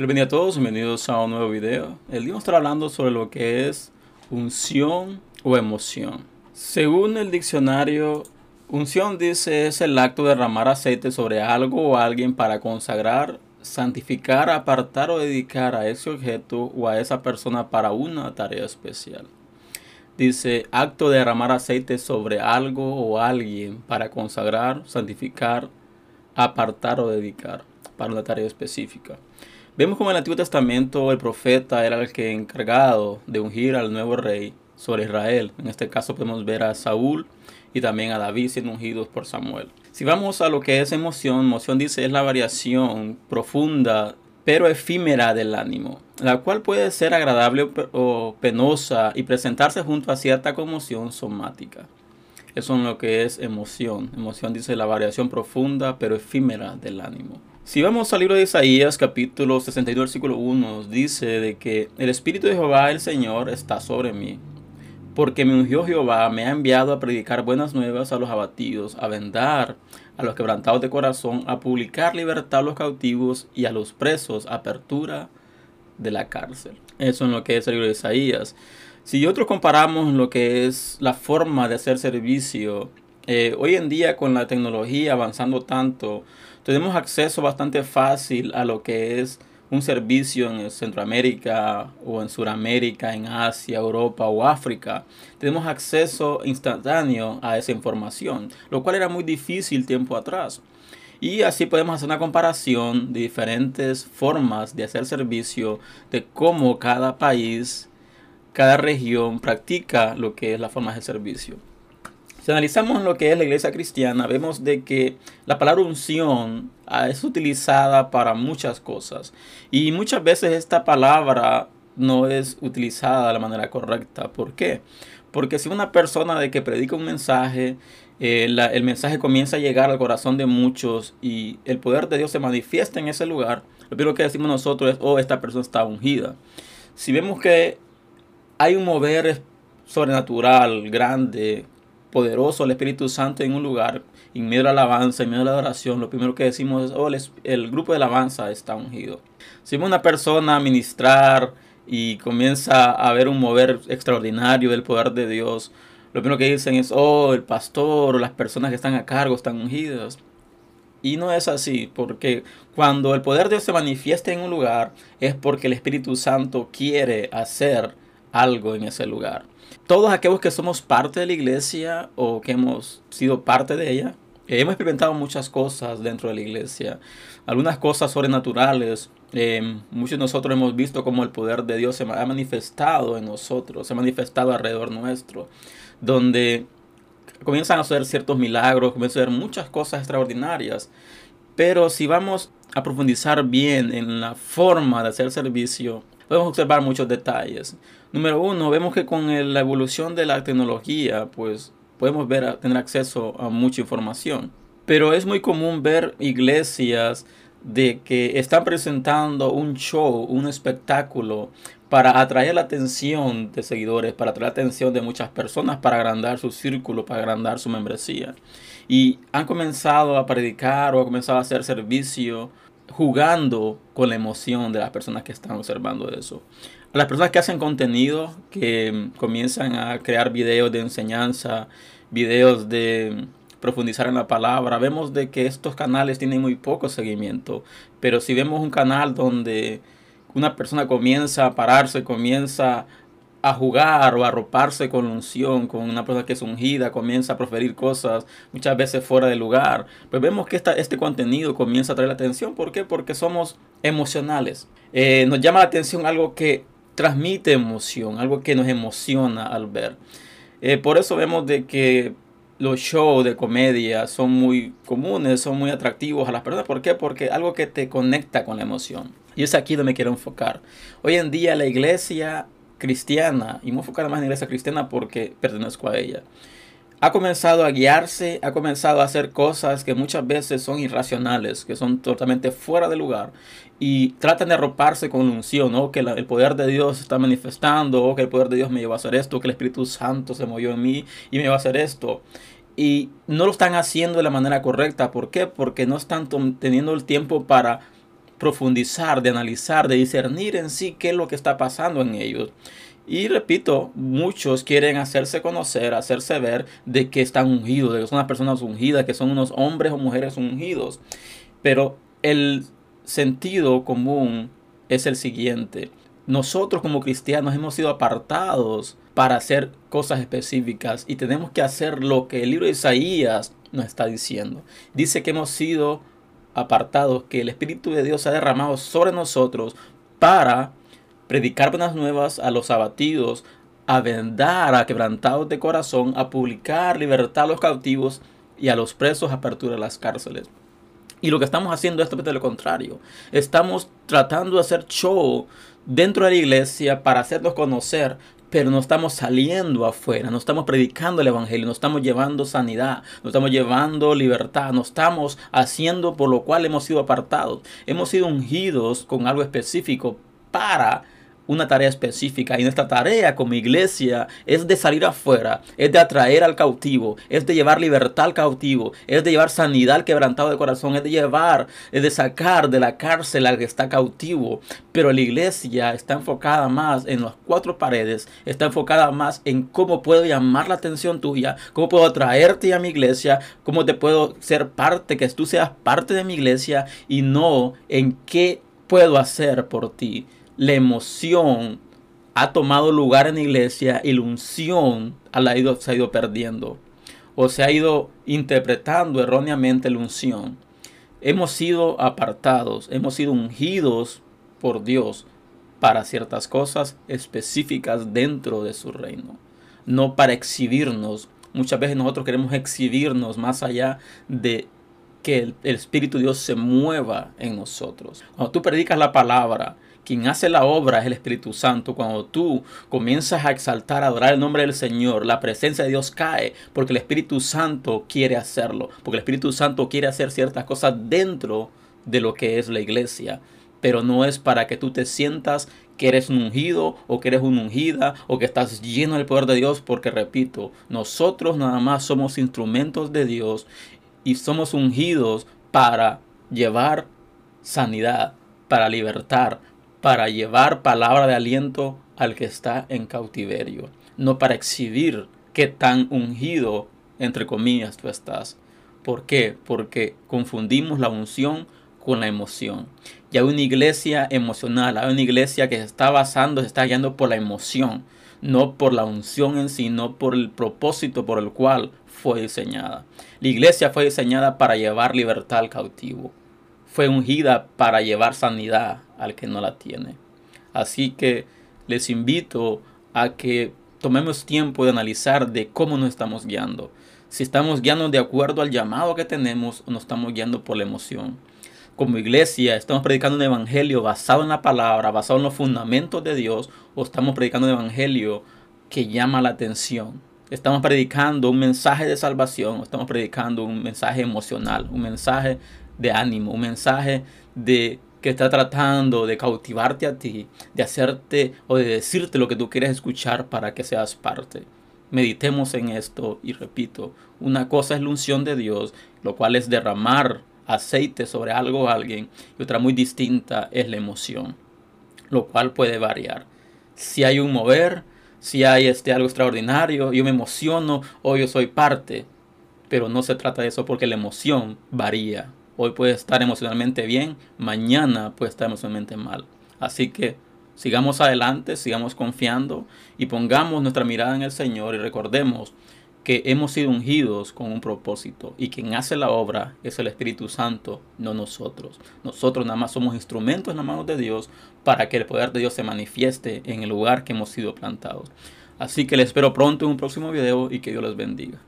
Bienvenidos a todos, bienvenidos a un nuevo video. El día vamos a estar hablando sobre lo que es unción o emoción. Según el diccionario, unción dice es el acto de derramar aceite sobre algo o alguien para consagrar, santificar, apartar o dedicar a ese objeto o a esa persona para una tarea especial. Dice acto de derramar aceite sobre algo o alguien para consagrar, santificar, apartar o dedicar para una tarea específica. Vemos como en el Antiguo Testamento el profeta era el que encargado de ungir al nuevo rey sobre Israel. En este caso podemos ver a Saúl y también a David siendo ungidos por Samuel. Si vamos a lo que es emoción, emoción dice es la variación profunda pero efímera del ánimo, la cual puede ser agradable o penosa y presentarse junto a cierta conmoción somática. Eso es lo que es emoción. Emoción dice la variación profunda pero efímera del ánimo. Si vamos al libro de Isaías, capítulo 62, versículo 1, dice de que el Espíritu de Jehová, el Señor, está sobre mí. Porque me ungió Jehová, me ha enviado a predicar buenas nuevas a los abatidos, a vendar a los quebrantados de corazón, a publicar libertad a los cautivos y a los presos, apertura de la cárcel. Eso es lo que es el libro de Isaías. Si nosotros comparamos lo que es la forma de hacer servicio, eh, hoy en día con la tecnología avanzando tanto, tenemos acceso bastante fácil a lo que es un servicio en Centroamérica o en Sudamérica, en Asia, Europa o África. Tenemos acceso instantáneo a esa información, lo cual era muy difícil tiempo atrás. Y así podemos hacer una comparación de diferentes formas de hacer servicio, de cómo cada país, cada región practica lo que es la forma de servicio. Si analizamos lo que es la iglesia cristiana, vemos de que la palabra unción ah, es utilizada para muchas cosas. Y muchas veces esta palabra no es utilizada de la manera correcta. ¿Por qué? Porque si una persona de que predica un mensaje, eh, el mensaje comienza a llegar al corazón de muchos y el poder de Dios se manifiesta en ese lugar, lo primero que decimos nosotros es, oh, esta persona está ungida. Si vemos que hay un mover sobrenatural grande poderoso el Espíritu Santo en un lugar, en medio de la alabanza, en medio de la adoración, lo primero que decimos es, oh, el, grupo de alabanza está ungido. Si una persona a ministrar y comienza a ver un mover extraordinario del poder de Dios, lo primero que dicen es, oh, el pastor o las personas que están a cargo están ungidas. Y no es así, porque cuando el poder de Dios se manifiesta en un lugar, es porque el Espíritu Santo quiere hacer algo en ese lugar todos aquellos que somos parte de la iglesia o que hemos sido parte de ella, hemos experimentado muchas cosas dentro de la iglesia, algunas cosas sobrenaturales. Em, muchos de nosotros hemos visto cómo el poder de Dios se ha manifestado en nosotros, se ha manifestado alrededor nuestro, donde comienzan a hacer ciertos milagros, comienzan a hacer muchas cosas extraordinarias. Pero si vamos a profundizar bien en la forma de hacer servicio, podemos observar muchos detalles. Número uno, vemos que con la evolución de la tecnología, pues podemos ver, tener acceso a mucha información. Pero es muy común ver iglesias de que están presentando un show, un espectáculo para atraer la atención de seguidores, para atraer la atención de muchas personas, para agrandar su círculo, para agrandar su membresía. Y han comenzado a predicar o han comenzado a hacer servicio jugando con la emoción de las personas que están observando eso. A las personas que hacen contenido, que comienzan a crear videos de enseñanza, videos de profundizar en la palabra, vemos de que estos canales tienen muy poco seguimiento. Pero si vemos un canal donde una persona comienza a pararse, comienza a jugar o a arroparse con unción, con una persona que es ungida, comienza a proferir cosas muchas veces fuera de lugar. Pues vemos que esta, este contenido comienza a traer la atención. ¿Por qué? Porque somos emocionales. Eh, nos llama la atención algo que transmite emoción, algo que nos emociona al ver. Eh, por eso vemos de que los shows de comedia son muy comunes, son muy atractivos a las personas. ¿Por qué? Porque algo que te conecta con la emoción. Y es aquí donde me quiero enfocar. Hoy en día la iglesia cristiana, y me voy a enfocar más en la iglesia cristiana porque pertenezco a ella, ha comenzado a guiarse, ha comenzado a hacer cosas que muchas veces son irracionales, que son totalmente fuera de lugar, y tratan de arroparse con unción, ¿no? que el poder de Dios está manifestando, o que el poder de Dios me lleva a hacer esto, que el Espíritu Santo se movió en mí y me va a hacer esto. Y no lo están haciendo de la manera correcta. ¿Por qué? Porque no están teniendo el tiempo para profundizar, de analizar, de discernir en sí qué es lo que está pasando en ellos. Y repito, muchos quieren hacerse conocer, hacerse ver de que están ungidos, de que son unas personas ungidas, que son unos hombres o mujeres ungidos. Pero el sentido común es el siguiente. Nosotros como cristianos hemos sido apartados para hacer cosas específicas y tenemos que hacer lo que el libro de Isaías nos está diciendo. Dice que hemos sido apartados, que el Espíritu de Dios ha derramado sobre nosotros para predicar buenas nuevas a los abatidos, a vendar a quebrantados de corazón, a publicar libertad a los cautivos y a los presos apertura de las cárceles. Y lo que estamos haciendo es totalmente lo contrario. Estamos tratando de hacer show dentro de la iglesia para hacernos conocer, pero no estamos saliendo afuera, no estamos predicando el Evangelio, no estamos llevando sanidad, no estamos llevando libertad, no estamos haciendo por lo cual hemos sido apartados. Hemos sido ungidos con algo específico para una tarea específica y nuestra tarea como iglesia es de salir afuera, es de atraer al cautivo, es de llevar libertad al cautivo, es de llevar sanidad al quebrantado de corazón, es de llevar, es de sacar de la cárcel al que está cautivo. Pero la iglesia está enfocada más en las cuatro paredes, está enfocada más en cómo puedo llamar la atención tuya, cómo puedo atraerte a mi iglesia, cómo te puedo ser parte, que tú seas parte de mi iglesia y no en qué puedo hacer por ti la emoción ha tomado lugar en la iglesia y la unción se ha ido perdiendo o se ha ido interpretando erróneamente la unción. Hemos sido apartados, hemos sido ungidos por Dios para ciertas cosas específicas dentro de su reino, no para exhibirnos. Muchas veces nosotros queremos exhibirnos más allá de que el, el Espíritu de Dios se mueva en nosotros. Cuando tú predicas la palabra, quien hace la obra es el Espíritu Santo. Cuando tú comienzas a exaltar, a adorar el nombre del Señor, la presencia de Dios cae porque el Espíritu Santo quiere hacerlo. Porque el Espíritu Santo quiere hacer ciertas cosas dentro de lo que es la iglesia. Pero no es para que tú te sientas que eres un ungido o que eres una ungida o que estás lleno del poder de Dios. Porque repito, nosotros nada más somos instrumentos de Dios y somos ungidos para llevar sanidad, para libertar, para llevar palabra de aliento al que está en cautiverio, no para exhibir qué tan ungido, entre comillas, tú estás. ¿Por qué? Porque confundimos la unción con la emoción. Y hay una iglesia emocional, hay una iglesia que se está basando, se está guiando por la emoción, no por la unción en sí, no por el propósito por el cual fue diseñada. La iglesia fue diseñada para llevar libertad al cautivo. Fue ungida para llevar sanidad al que no la tiene. Así que les invito a que tomemos tiempo de analizar de cómo nos estamos guiando. Si estamos guiando de acuerdo al llamado que tenemos o nos estamos guiando por la emoción. Como iglesia, estamos predicando un evangelio basado en la palabra, basado en los fundamentos de Dios, o estamos predicando un evangelio que llama la atención. Estamos predicando un mensaje de salvación, estamos predicando un mensaje emocional, un mensaje de ánimo, un mensaje de que está tratando de cautivarte a ti, de hacerte o de decirte lo que tú quieres escuchar para que seas parte. Meditemos en esto y repito, una cosa es la unción de Dios, lo cual es derramar aceite sobre algo o alguien, y otra muy distinta es la emoción, lo cual puede variar. Si hay un mover, si hay este algo extraordinario, yo me emociono o yo soy parte, pero no se trata de eso porque la emoción varía, Hoy puede estar emocionalmente bien, mañana puede estar emocionalmente mal. Así que sigamos adelante, sigamos confiando y pongamos nuestra mirada en el Señor y recordemos que hemos sido ungidos con un propósito y quien hace la obra es el Espíritu Santo, no nosotros. Nosotros nada más somos instrumentos en las manos de Dios para que el poder de Dios se manifieste en el lugar que hemos sido plantados. Así que les espero pronto en un próximo video y que Dios les bendiga.